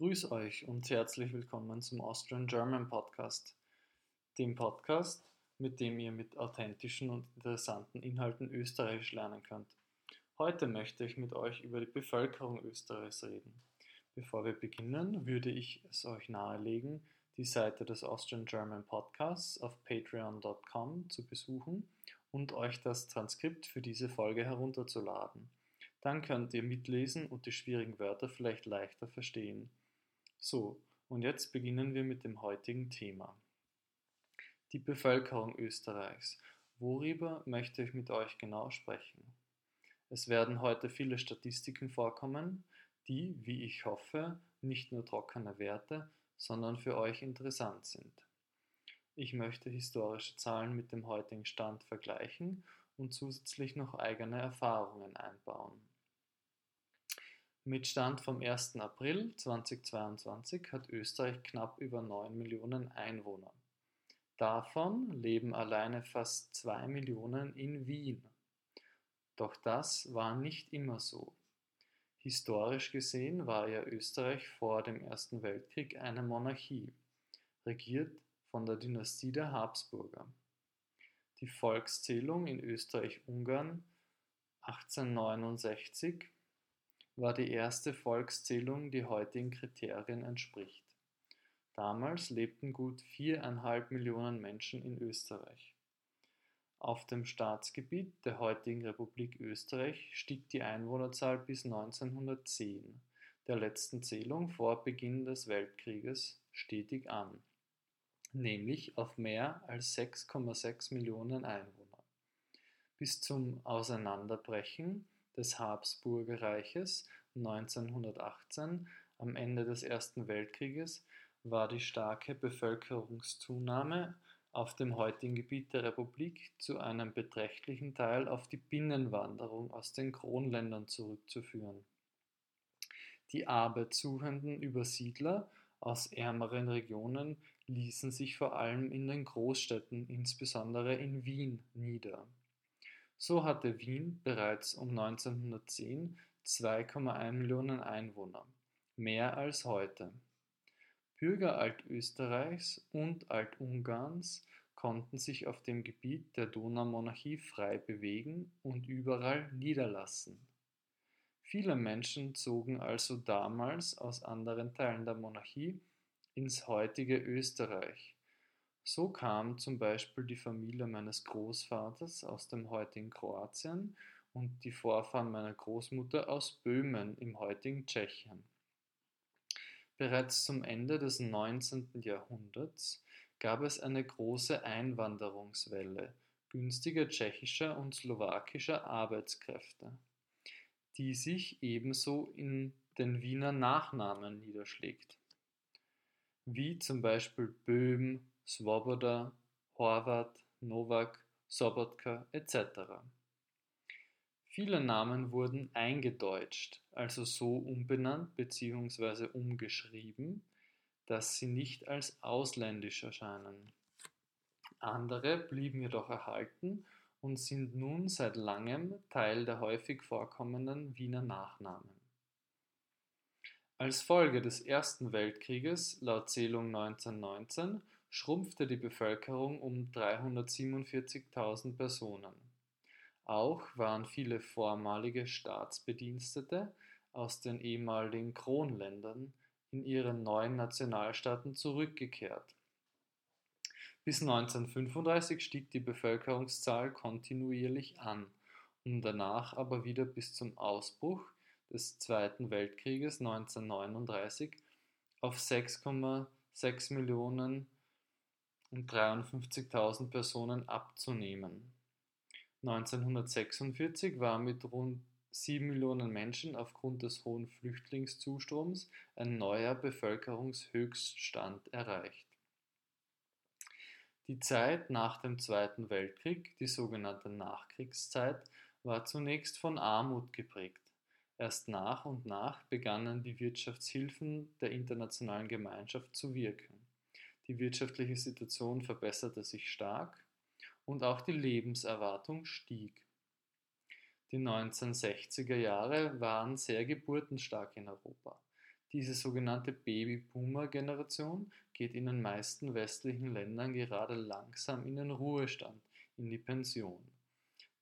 Grüß euch und herzlich willkommen zum Austrian German Podcast, dem Podcast, mit dem ihr mit authentischen und interessanten Inhalten Österreichisch lernen könnt. Heute möchte ich mit euch über die Bevölkerung Österreichs reden. Bevor wir beginnen, würde ich es euch nahelegen, die Seite des Austrian German Podcasts auf patreon.com zu besuchen und euch das Transkript für diese Folge herunterzuladen. Dann könnt ihr mitlesen und die schwierigen Wörter vielleicht leichter verstehen. So, und jetzt beginnen wir mit dem heutigen Thema. Die Bevölkerung Österreichs. Worüber möchte ich mit euch genau sprechen? Es werden heute viele Statistiken vorkommen, die, wie ich hoffe, nicht nur trockene Werte, sondern für euch interessant sind. Ich möchte historische Zahlen mit dem heutigen Stand vergleichen und zusätzlich noch eigene Erfahrungen einbauen. Mit Stand vom 1. April 2022 hat Österreich knapp über 9 Millionen Einwohner. Davon leben alleine fast 2 Millionen in Wien. Doch das war nicht immer so. Historisch gesehen war ja Österreich vor dem Ersten Weltkrieg eine Monarchie, regiert von der Dynastie der Habsburger. Die Volkszählung in Österreich-Ungarn 1869 war die erste Volkszählung, die heutigen Kriterien entspricht. Damals lebten gut viereinhalb Millionen Menschen in Österreich. Auf dem Staatsgebiet der heutigen Republik Österreich stieg die Einwohnerzahl bis 1910, der letzten Zählung vor Beginn des Weltkrieges, stetig an, nämlich auf mehr als 6,6 Millionen Einwohner. Bis zum Auseinanderbrechen des Habsburgerreiches 1918 am Ende des Ersten Weltkrieges war die starke Bevölkerungszunahme auf dem heutigen Gebiet der Republik zu einem beträchtlichen Teil auf die Binnenwanderung aus den Kronländern zurückzuführen. Die arbeitssuchenden Übersiedler aus ärmeren Regionen ließen sich vor allem in den Großstädten, insbesondere in Wien, nieder. So hatte Wien bereits um 1910 2,1 Millionen Einwohner, mehr als heute. Bürger Altösterreichs und Altungarns konnten sich auf dem Gebiet der Donaumonarchie frei bewegen und überall niederlassen. Viele Menschen zogen also damals aus anderen Teilen der Monarchie ins heutige Österreich, so kam zum Beispiel die Familie meines Großvaters aus dem heutigen Kroatien und die Vorfahren meiner Großmutter aus Böhmen im heutigen Tschechien. Bereits zum Ende des 19. Jahrhunderts gab es eine große Einwanderungswelle günstiger tschechischer und slowakischer Arbeitskräfte, die sich ebenso in den Wiener Nachnamen niederschlägt, wie zum Beispiel Böhm, Swoboda, Horvath, Novak, Sobotka etc. Viele Namen wurden eingedeutscht, also so umbenannt bzw. umgeschrieben, dass sie nicht als ausländisch erscheinen. Andere blieben jedoch erhalten und sind nun seit langem Teil der häufig vorkommenden Wiener Nachnamen. Als Folge des Ersten Weltkrieges, laut Zählung 1919, schrumpfte die Bevölkerung um 347.000 Personen. Auch waren viele vormalige Staatsbedienstete aus den ehemaligen Kronländern in ihren neuen Nationalstaaten zurückgekehrt. Bis 1935 stieg die Bevölkerungszahl kontinuierlich an, um danach aber wieder bis zum Ausbruch des Zweiten Weltkrieges 1939 auf 6,6 Millionen um 53.000 Personen abzunehmen. 1946 war mit rund 7 Millionen Menschen aufgrund des hohen Flüchtlingszustroms ein neuer Bevölkerungshöchststand erreicht. Die Zeit nach dem Zweiten Weltkrieg, die sogenannte Nachkriegszeit, war zunächst von Armut geprägt. Erst nach und nach begannen die Wirtschaftshilfen der internationalen Gemeinschaft zu wirken. Die wirtschaftliche Situation verbesserte sich stark und auch die Lebenserwartung stieg. Die 1960er Jahre waren sehr geburtenstark in Europa. Diese sogenannte Baby-Boomer-Generation geht in den meisten westlichen Ländern gerade langsam in den Ruhestand, in die Pension.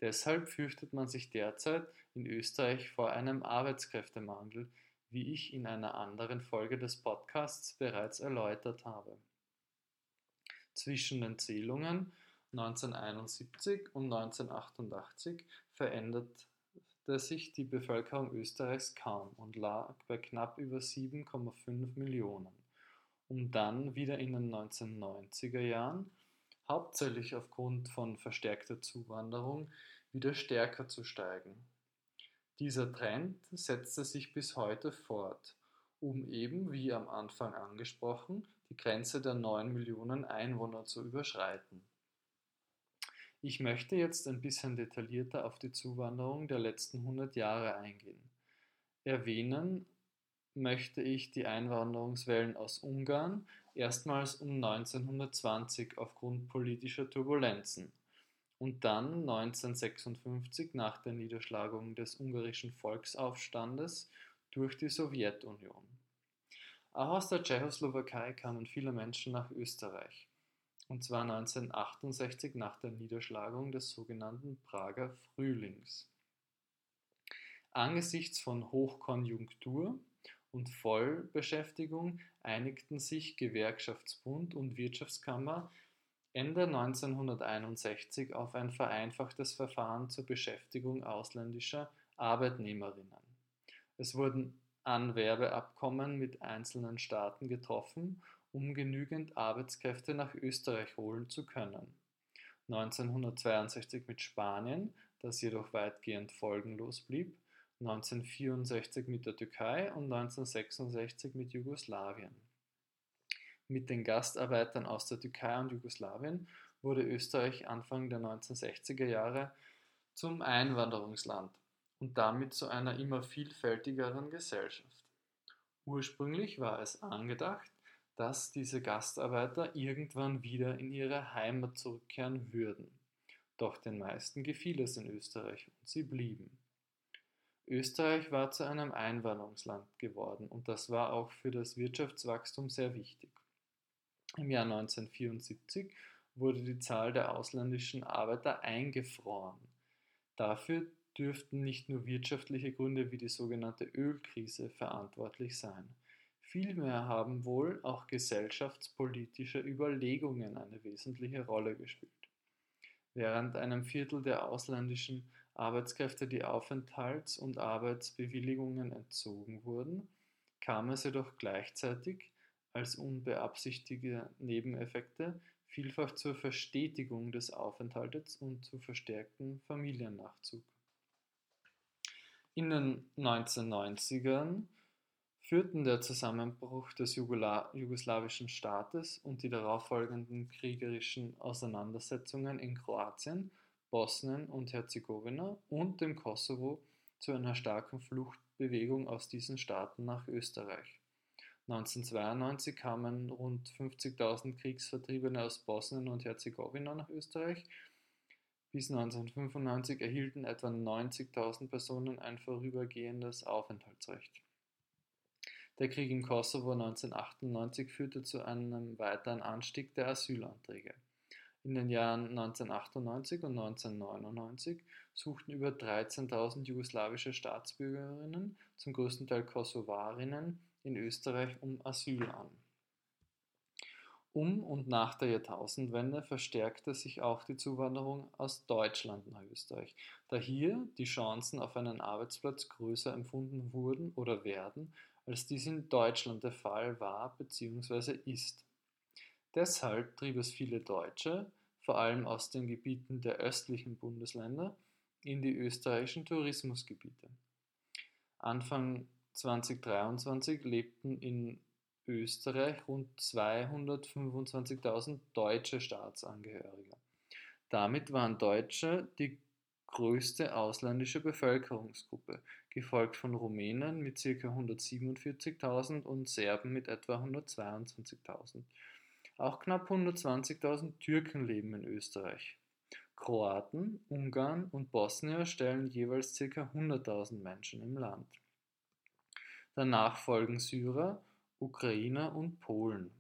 Deshalb fürchtet man sich derzeit in Österreich vor einem Arbeitskräftemangel, wie ich in einer anderen Folge des Podcasts bereits erläutert habe. Zwischen den Zählungen 1971 und 1988 veränderte sich die Bevölkerung Österreichs kaum und lag bei knapp über 7,5 Millionen, um dann wieder in den 1990er Jahren, hauptsächlich aufgrund von verstärkter Zuwanderung, wieder stärker zu steigen. Dieser Trend setzte sich bis heute fort, um eben, wie am Anfang angesprochen, die Grenze der 9 Millionen Einwohner zu überschreiten. Ich möchte jetzt ein bisschen detaillierter auf die Zuwanderung der letzten 100 Jahre eingehen. Erwähnen möchte ich die Einwanderungswellen aus Ungarn erstmals um 1920 aufgrund politischer Turbulenzen und dann 1956 nach der Niederschlagung des ungarischen Volksaufstandes durch die Sowjetunion. Auch aus der Tschechoslowakei kamen viele Menschen nach Österreich, und zwar 1968 nach der Niederschlagung des sogenannten Prager Frühlings. Angesichts von Hochkonjunktur und Vollbeschäftigung einigten sich Gewerkschaftsbund und Wirtschaftskammer Ende 1961 auf ein vereinfachtes Verfahren zur Beschäftigung ausländischer Arbeitnehmerinnen. Es wurden Anwerbeabkommen mit einzelnen Staaten getroffen, um genügend Arbeitskräfte nach Österreich holen zu können. 1962 mit Spanien, das jedoch weitgehend folgenlos blieb, 1964 mit der Türkei und 1966 mit Jugoslawien. Mit den Gastarbeitern aus der Türkei und Jugoslawien wurde Österreich Anfang der 1960er Jahre zum Einwanderungsland und damit zu einer immer vielfältigeren Gesellschaft. Ursprünglich war es angedacht, dass diese Gastarbeiter irgendwann wieder in ihre Heimat zurückkehren würden. Doch den meisten gefiel es in Österreich und sie blieben. Österreich war zu einem Einwanderungsland geworden und das war auch für das Wirtschaftswachstum sehr wichtig. Im Jahr 1974 wurde die Zahl der ausländischen Arbeiter eingefroren. Dafür dürften nicht nur wirtschaftliche Gründe wie die sogenannte Ölkrise verantwortlich sein. Vielmehr haben wohl auch gesellschaftspolitische Überlegungen eine wesentliche Rolle gespielt. Während einem Viertel der ausländischen Arbeitskräfte die Aufenthalts- und Arbeitsbewilligungen entzogen wurden, kam es jedoch gleichzeitig als unbeabsichtigte Nebeneffekte vielfach zur Verstetigung des Aufenthaltes und zu verstärktem Familiennachzug. In den 1990ern führten der Zusammenbruch des jugoslawischen Staates und die darauffolgenden kriegerischen Auseinandersetzungen in Kroatien, Bosnien und Herzegowina und dem Kosovo zu einer starken Fluchtbewegung aus diesen Staaten nach Österreich. 1992 kamen rund 50.000 Kriegsvertriebene aus Bosnien und Herzegowina nach Österreich. Bis 1995 erhielten etwa 90.000 Personen ein vorübergehendes Aufenthaltsrecht. Der Krieg im Kosovo 1998 führte zu einem weiteren Anstieg der Asylanträge. In den Jahren 1998 und 1999 suchten über 13.000 jugoslawische Staatsbürgerinnen, zum größten Teil Kosovarinnen, in Österreich um Asyl an. Um und nach der Jahrtausendwende verstärkte sich auch die Zuwanderung aus Deutschland nach Österreich, da hier die Chancen auf einen Arbeitsplatz größer empfunden wurden oder werden, als dies in Deutschland der Fall war bzw. ist. Deshalb trieb es viele Deutsche, vor allem aus den Gebieten der östlichen Bundesländer, in die österreichischen Tourismusgebiete. Anfang 2023 lebten in Österreich rund 225.000 deutsche Staatsangehörige. Damit waren Deutsche die größte ausländische Bevölkerungsgruppe, gefolgt von Rumänen mit ca. 147.000 und Serben mit etwa 122.000. Auch knapp 120.000 Türken leben in Österreich. Kroaten, Ungarn und Bosnier stellen jeweils ca. 100.000 Menschen im Land. Danach folgen Syrer, Ukrainer und Polen.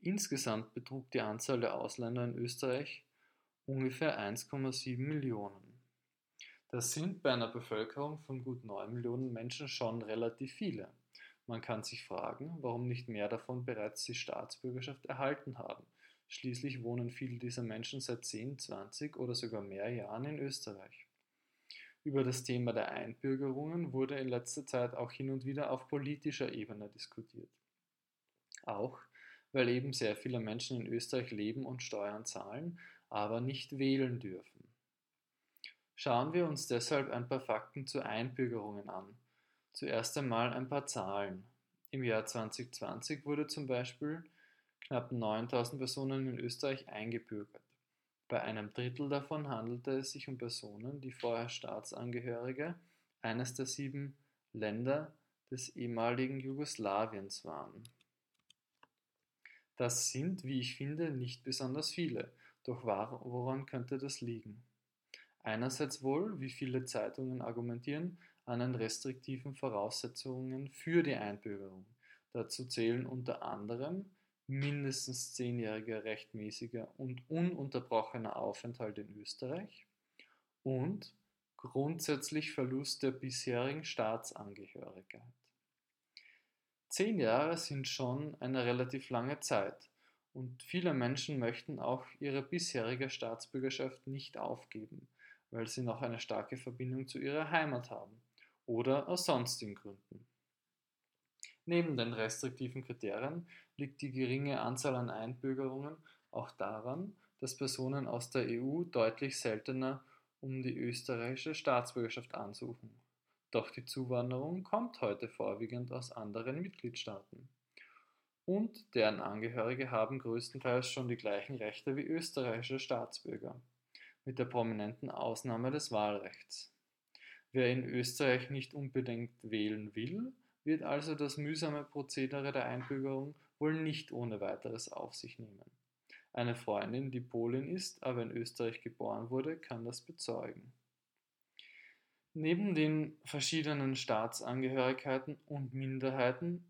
Insgesamt betrug die Anzahl der Ausländer in Österreich ungefähr 1,7 Millionen. Das sind bei einer Bevölkerung von gut 9 Millionen Menschen schon relativ viele. Man kann sich fragen, warum nicht mehr davon bereits die Staatsbürgerschaft erhalten haben. Schließlich wohnen viele dieser Menschen seit 10, 20 oder sogar mehr Jahren in Österreich. Über das Thema der Einbürgerungen wurde in letzter Zeit auch hin und wieder auf politischer Ebene diskutiert. Auch weil eben sehr viele Menschen in Österreich leben und Steuern zahlen, aber nicht wählen dürfen. Schauen wir uns deshalb ein paar Fakten zu Einbürgerungen an. Zuerst einmal ein paar Zahlen. Im Jahr 2020 wurde zum Beispiel knapp 9000 Personen in Österreich eingebürgert. Bei einem Drittel davon handelte es sich um Personen, die vorher Staatsangehörige eines der sieben Länder des ehemaligen Jugoslawiens waren. Das sind, wie ich finde, nicht besonders viele, doch woran könnte das liegen? Einerseits wohl, wie viele Zeitungen argumentieren, an den restriktiven Voraussetzungen für die Einbürgerung. Dazu zählen unter anderem mindestens zehnjähriger rechtmäßiger und ununterbrochener Aufenthalt in Österreich und grundsätzlich Verlust der bisherigen Staatsangehörigkeit. Zehn Jahre sind schon eine relativ lange Zeit und viele Menschen möchten auch ihre bisherige Staatsbürgerschaft nicht aufgeben, weil sie noch eine starke Verbindung zu ihrer Heimat haben oder aus sonstigen Gründen. Neben den restriktiven Kriterien liegt die geringe Anzahl an Einbürgerungen auch daran, dass Personen aus der EU deutlich seltener um die österreichische Staatsbürgerschaft ansuchen. Doch die Zuwanderung kommt heute vorwiegend aus anderen Mitgliedstaaten. Und deren Angehörige haben größtenteils schon die gleichen Rechte wie österreichische Staatsbürger, mit der prominenten Ausnahme des Wahlrechts. Wer in Österreich nicht unbedingt wählen will, wird also das mühsame Prozedere der Einbürgerung wohl nicht ohne weiteres auf sich nehmen. Eine Freundin, die Polin ist, aber in Österreich geboren wurde, kann das bezeugen. Neben den verschiedenen Staatsangehörigkeiten und Minderheiten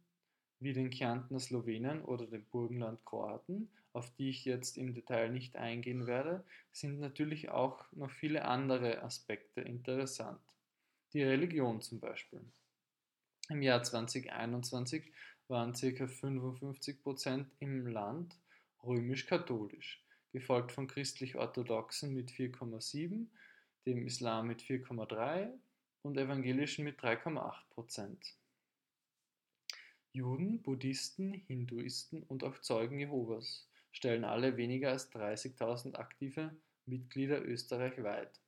wie den Kärntner Slowenen oder dem Burgenland Kroaten, auf die ich jetzt im Detail nicht eingehen werde, sind natürlich auch noch viele andere Aspekte interessant die Religion zum Beispiel. Im Jahr 2021 waren ca. 55% im Land römisch-katholisch, gefolgt von christlich-orthodoxen mit 4,7, dem Islam mit 4,3 und evangelischen mit 3,8% Juden, Buddhisten, Hinduisten und auch Zeugen Jehovas stellen alle weniger als 30.000 aktive Mitglieder österreichweit.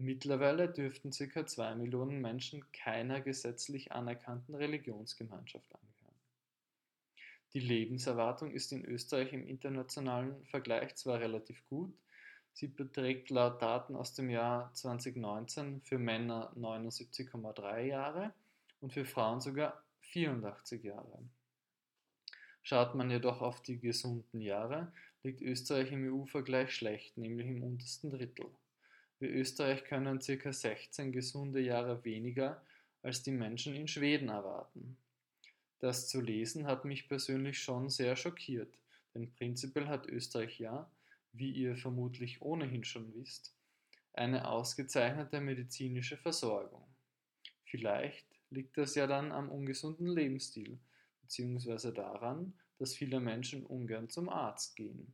Mittlerweile dürften ca. 2 Millionen Menschen keiner gesetzlich anerkannten Religionsgemeinschaft angehören. Die Lebenserwartung ist in Österreich im internationalen Vergleich zwar relativ gut, sie beträgt laut Daten aus dem Jahr 2019 für Männer 79,3 Jahre und für Frauen sogar 84 Jahre. Schaut man jedoch auf die gesunden Jahre, liegt Österreich im EU-Vergleich schlecht, nämlich im untersten Drittel. Wir Österreich können ca. 16 gesunde Jahre weniger als die Menschen in Schweden erwarten. Das zu lesen hat mich persönlich schon sehr schockiert, denn prinzipiell hat Österreich ja, wie ihr vermutlich ohnehin schon wisst, eine ausgezeichnete medizinische Versorgung. Vielleicht liegt das ja dann am ungesunden Lebensstil, beziehungsweise daran, dass viele Menschen ungern zum Arzt gehen.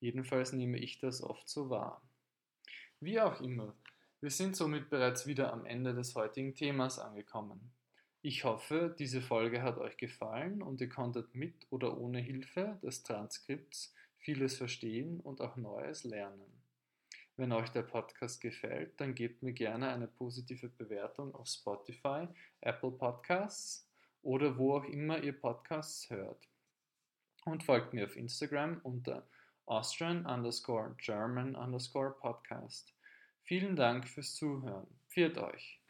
Jedenfalls nehme ich das oft so wahr. Wie auch immer, wir sind somit bereits wieder am Ende des heutigen Themas angekommen. Ich hoffe, diese Folge hat euch gefallen und ihr konntet mit oder ohne Hilfe des Transkripts vieles verstehen und auch Neues lernen. Wenn euch der Podcast gefällt, dann gebt mir gerne eine positive Bewertung auf Spotify, Apple Podcasts oder wo auch immer ihr Podcasts hört. Und folgt mir auf Instagram unter Austrian underscore German underscore Podcast. Vielen Dank fürs Zuhören. Pfiat euch.